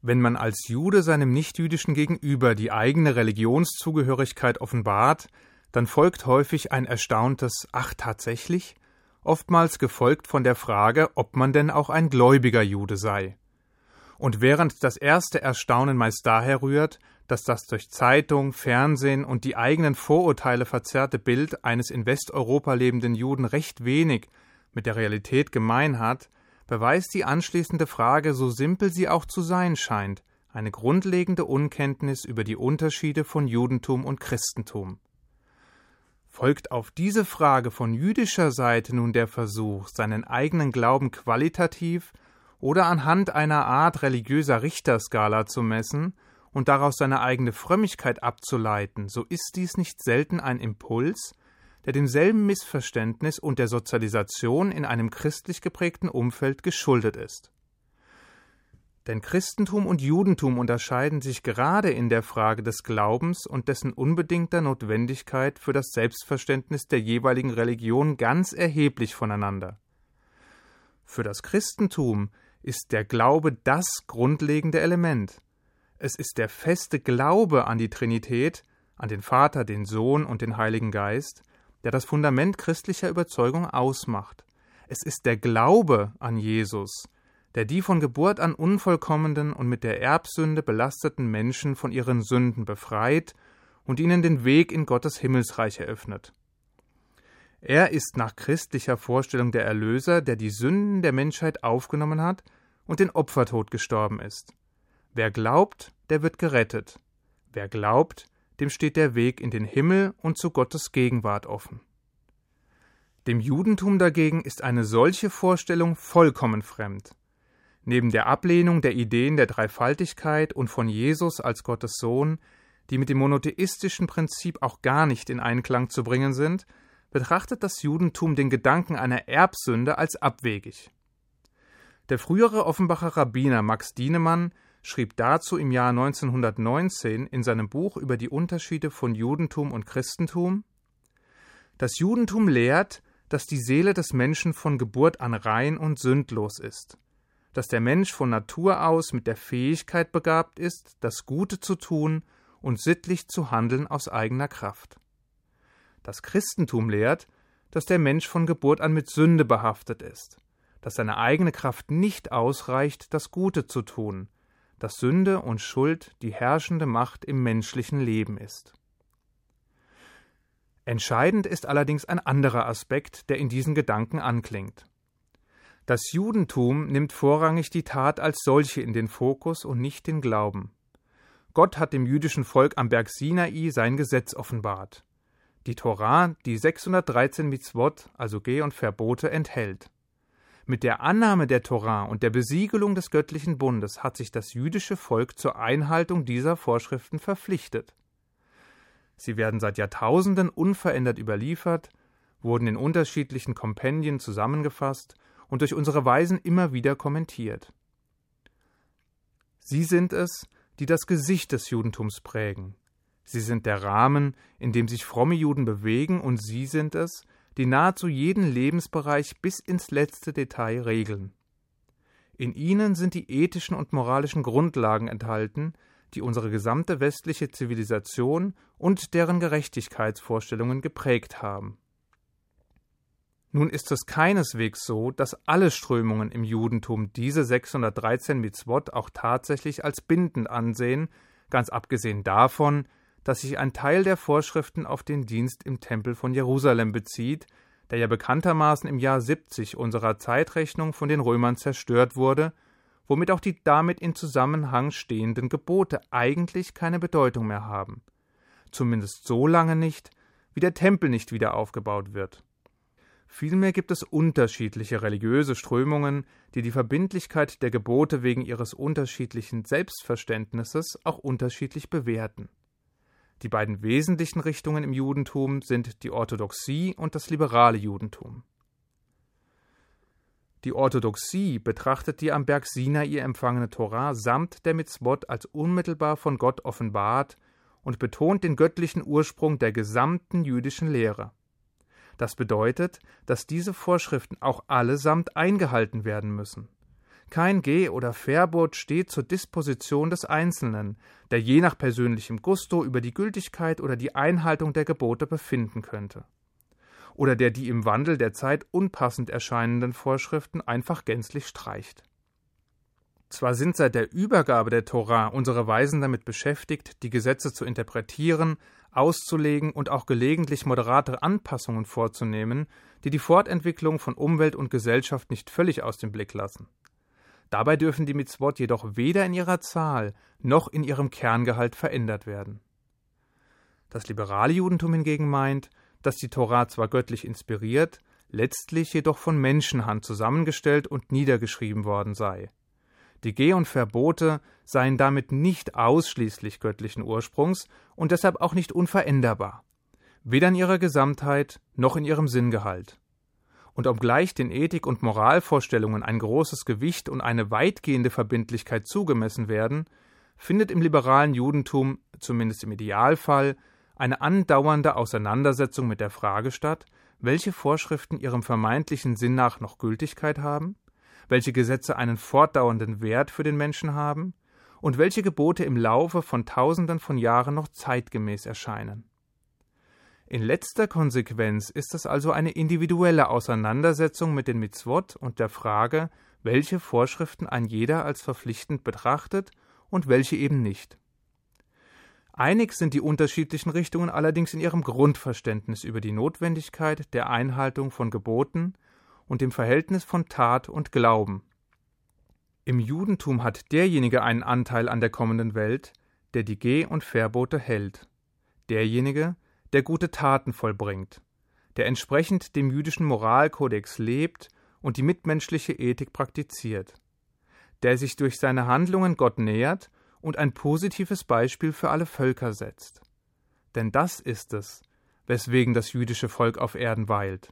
Wenn man als Jude seinem nichtjüdischen Gegenüber die eigene Religionszugehörigkeit offenbart, dann folgt häufig ein erstauntes Ach tatsächlich, oftmals gefolgt von der Frage, ob man denn auch ein gläubiger Jude sei. Und während das erste Erstaunen meist daher rührt, dass das durch Zeitung, Fernsehen und die eigenen Vorurteile verzerrte Bild eines in Westeuropa lebenden Juden recht wenig mit der Realität gemein hat, beweist die anschließende Frage, so simpel sie auch zu sein scheint, eine grundlegende Unkenntnis über die Unterschiede von Judentum und Christentum. Folgt auf diese Frage von jüdischer Seite nun der Versuch, seinen eigenen Glauben qualitativ oder anhand einer Art religiöser Richterskala zu messen und daraus seine eigene Frömmigkeit abzuleiten, so ist dies nicht selten ein Impuls, der demselben Missverständnis und der Sozialisation in einem christlich geprägten Umfeld geschuldet ist. Denn Christentum und Judentum unterscheiden sich gerade in der Frage des Glaubens und dessen unbedingter Notwendigkeit für das Selbstverständnis der jeweiligen Religion ganz erheblich voneinander. Für das Christentum ist der Glaube das grundlegende Element. Es ist der feste Glaube an die Trinität, an den Vater, den Sohn und den Heiligen Geist, der das Fundament christlicher Überzeugung ausmacht. Es ist der Glaube an Jesus, der die von Geburt an unvollkommenen und mit der Erbsünde belasteten Menschen von ihren Sünden befreit und ihnen den Weg in Gottes Himmelsreich eröffnet. Er ist nach christlicher Vorstellung der Erlöser, der die Sünden der Menschheit aufgenommen hat und den Opfertod gestorben ist. Wer glaubt, der wird gerettet. Wer glaubt, dem steht der Weg in den Himmel und zu Gottes Gegenwart offen. Dem Judentum dagegen ist eine solche Vorstellung vollkommen fremd. Neben der Ablehnung der Ideen der Dreifaltigkeit und von Jesus als Gottes Sohn, die mit dem monotheistischen Prinzip auch gar nicht in Einklang zu bringen sind, betrachtet das Judentum den Gedanken einer Erbsünde als abwegig. Der frühere Offenbacher Rabbiner Max Dienemann schrieb dazu im Jahr 1919 in seinem Buch über die Unterschiede von Judentum und Christentum Das Judentum lehrt, dass die Seele des Menschen von Geburt an rein und sündlos ist, dass der Mensch von Natur aus mit der Fähigkeit begabt ist, das Gute zu tun und sittlich zu handeln aus eigener Kraft. Das Christentum lehrt, dass der Mensch von Geburt an mit Sünde behaftet ist, dass seine eigene Kraft nicht ausreicht, das Gute zu tun, dass Sünde und Schuld die herrschende Macht im menschlichen Leben ist. Entscheidend ist allerdings ein anderer Aspekt, der in diesen Gedanken anklingt. Das Judentum nimmt vorrangig die Tat als solche in den Fokus und nicht den Glauben. Gott hat dem jüdischen Volk am Berg Sinai sein Gesetz offenbart. Die Torah, die 613 Mitzvot, also Geh- und Verbote, enthält. Mit der Annahme der Torah und der Besiegelung des göttlichen Bundes hat sich das jüdische Volk zur Einhaltung dieser Vorschriften verpflichtet. Sie werden seit Jahrtausenden unverändert überliefert, wurden in unterschiedlichen Kompendien zusammengefasst und durch unsere Weisen immer wieder kommentiert. Sie sind es, die das Gesicht des Judentums prägen. Sie sind der Rahmen, in dem sich fromme Juden bewegen, und sie sind es, die nahezu jeden Lebensbereich bis ins letzte Detail regeln. In ihnen sind die ethischen und moralischen Grundlagen enthalten, die unsere gesamte westliche Zivilisation und deren Gerechtigkeitsvorstellungen geprägt haben. Nun ist es keineswegs so, dass alle Strömungen im Judentum diese 613 Mitzvot auch tatsächlich als bindend ansehen, ganz abgesehen davon, dass sich ein Teil der Vorschriften auf den Dienst im Tempel von Jerusalem bezieht, der ja bekanntermaßen im Jahr 70 unserer Zeitrechnung von den Römern zerstört wurde, womit auch die damit in Zusammenhang stehenden Gebote eigentlich keine Bedeutung mehr haben. Zumindest so lange nicht, wie der Tempel nicht wieder aufgebaut wird. Vielmehr gibt es unterschiedliche religiöse Strömungen, die die Verbindlichkeit der Gebote wegen ihres unterschiedlichen Selbstverständnisses auch unterschiedlich bewerten. Die beiden wesentlichen Richtungen im Judentum sind die Orthodoxie und das liberale Judentum. Die Orthodoxie betrachtet die am Berg Sinai empfangene Torah samt der Mitzvot als unmittelbar von Gott offenbart und betont den göttlichen Ursprung der gesamten jüdischen Lehre. Das bedeutet, dass diese Vorschriften auch allesamt eingehalten werden müssen. Kein Geh- oder Verbot steht zur Disposition des Einzelnen, der je nach persönlichem Gusto über die Gültigkeit oder die Einhaltung der Gebote befinden könnte. Oder der die im Wandel der Zeit unpassend erscheinenden Vorschriften einfach gänzlich streicht. Zwar sind seit der Übergabe der Tora unsere Weisen damit beschäftigt, die Gesetze zu interpretieren, auszulegen und auch gelegentlich moderate Anpassungen vorzunehmen, die die Fortentwicklung von Umwelt und Gesellschaft nicht völlig aus dem Blick lassen. Dabei dürfen die Mitzvot jedoch weder in ihrer Zahl noch in ihrem Kerngehalt verändert werden. Das liberale Judentum hingegen meint, dass die Tora zwar göttlich inspiriert, letztlich jedoch von Menschenhand zusammengestellt und niedergeschrieben worden sei. Die Geh- und Verbote seien damit nicht ausschließlich göttlichen Ursprungs und deshalb auch nicht unveränderbar, weder in ihrer Gesamtheit noch in ihrem Sinngehalt und obgleich den Ethik- und Moralvorstellungen ein großes Gewicht und eine weitgehende Verbindlichkeit zugemessen werden, findet im liberalen Judentum, zumindest im Idealfall, eine andauernde Auseinandersetzung mit der Frage statt, welche Vorschriften ihrem vermeintlichen Sinn nach noch Gültigkeit haben, welche Gesetze einen fortdauernden Wert für den Menschen haben und welche Gebote im Laufe von Tausenden von Jahren noch zeitgemäß erscheinen. In letzter Konsequenz ist es also eine individuelle Auseinandersetzung mit den Mitzvot und der Frage, welche Vorschriften ein jeder als verpflichtend betrachtet und welche eben nicht. Einig sind die unterschiedlichen Richtungen allerdings in ihrem Grundverständnis über die Notwendigkeit der Einhaltung von Geboten und dem Verhältnis von Tat und Glauben. Im Judentum hat derjenige einen Anteil an der kommenden Welt, der die Geh- und Verbote hält. Derjenige, der gute Taten vollbringt, der entsprechend dem jüdischen Moralkodex lebt und die mitmenschliche Ethik praktiziert, der sich durch seine Handlungen Gott nähert und ein positives Beispiel für alle Völker setzt. Denn das ist es, weswegen das jüdische Volk auf Erden weilt.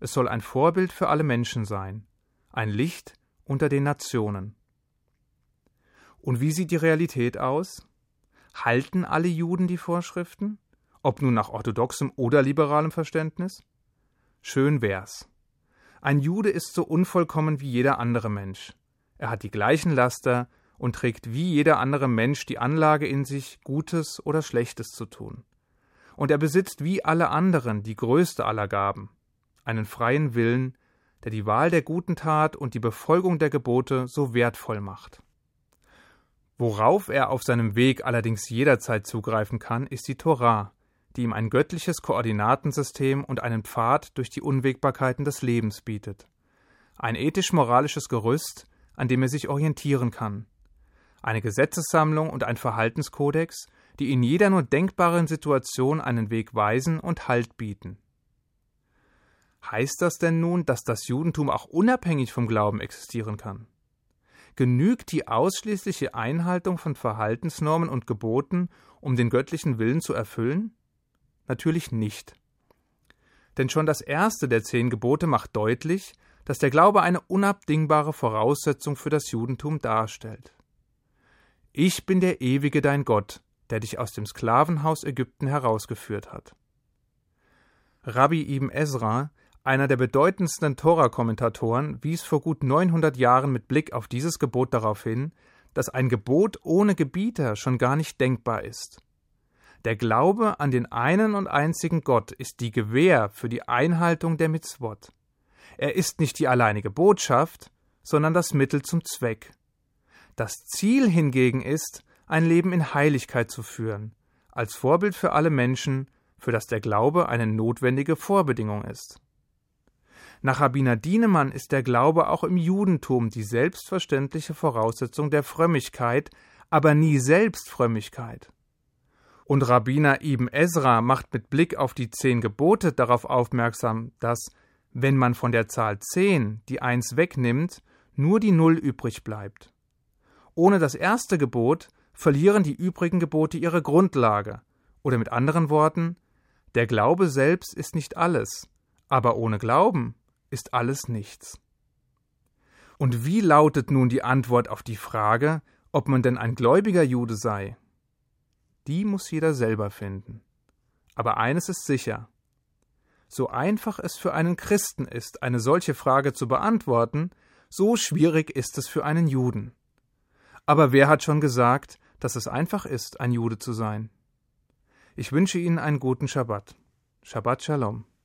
Es soll ein Vorbild für alle Menschen sein, ein Licht unter den Nationen. Und wie sieht die Realität aus? Halten alle Juden die Vorschriften? Ob nun nach orthodoxem oder liberalem Verständnis? Schön wär's. Ein Jude ist so unvollkommen wie jeder andere Mensch. Er hat die gleichen Laster und trägt wie jeder andere Mensch die Anlage in sich, Gutes oder Schlechtes zu tun. Und er besitzt wie alle anderen die größte aller Gaben, einen freien Willen, der die Wahl der guten Tat und die Befolgung der Gebote so wertvoll macht. Worauf er auf seinem Weg allerdings jederzeit zugreifen kann, ist die Torah, die ihm ein göttliches Koordinatensystem und einen Pfad durch die Unwägbarkeiten des Lebens bietet. Ein ethisch-moralisches Gerüst, an dem er sich orientieren kann. Eine Gesetzessammlung und ein Verhaltenskodex, die in jeder nur denkbaren Situation einen Weg weisen und Halt bieten. Heißt das denn nun, dass das Judentum auch unabhängig vom Glauben existieren kann? Genügt die ausschließliche Einhaltung von Verhaltensnormen und Geboten, um den göttlichen Willen zu erfüllen? Natürlich nicht. Denn schon das erste der zehn Gebote macht deutlich, dass der Glaube eine unabdingbare Voraussetzung für das Judentum darstellt. Ich bin der ewige dein Gott, der dich aus dem Sklavenhaus Ägypten herausgeführt hat. Rabbi Ibn Ezra, einer der bedeutendsten Tora-Kommentatoren, wies vor gut 900 Jahren mit Blick auf dieses Gebot darauf hin, dass ein Gebot ohne Gebieter schon gar nicht denkbar ist. Der Glaube an den einen und einzigen Gott ist die Gewähr für die Einhaltung der Mitzvot. Er ist nicht die alleinige Botschaft, sondern das Mittel zum Zweck. Das Ziel hingegen ist, ein Leben in Heiligkeit zu führen, als Vorbild für alle Menschen, für das der Glaube eine notwendige Vorbedingung ist. Nach Rabbiner Dienemann ist der Glaube auch im Judentum die selbstverständliche Voraussetzung der Frömmigkeit, aber nie Selbstfrömmigkeit. Und Rabbiner Ibn Ezra macht mit Blick auf die zehn Gebote darauf aufmerksam, dass, wenn man von der Zahl zehn die Eins wegnimmt, nur die Null übrig bleibt. Ohne das erste Gebot verlieren die übrigen Gebote ihre Grundlage, oder mit anderen Worten, der Glaube selbst ist nicht alles, aber ohne Glauben ist alles nichts. Und wie lautet nun die Antwort auf die Frage, ob man denn ein gläubiger Jude sei? Die muss jeder selber finden. Aber eines ist sicher. So einfach es für einen Christen ist, eine solche Frage zu beantworten, So schwierig ist es für einen Juden. Aber wer hat schon gesagt, dass es einfach ist, ein Jude zu sein? Ich wünsche Ihnen einen guten Schabbat. Shabbat Shalom.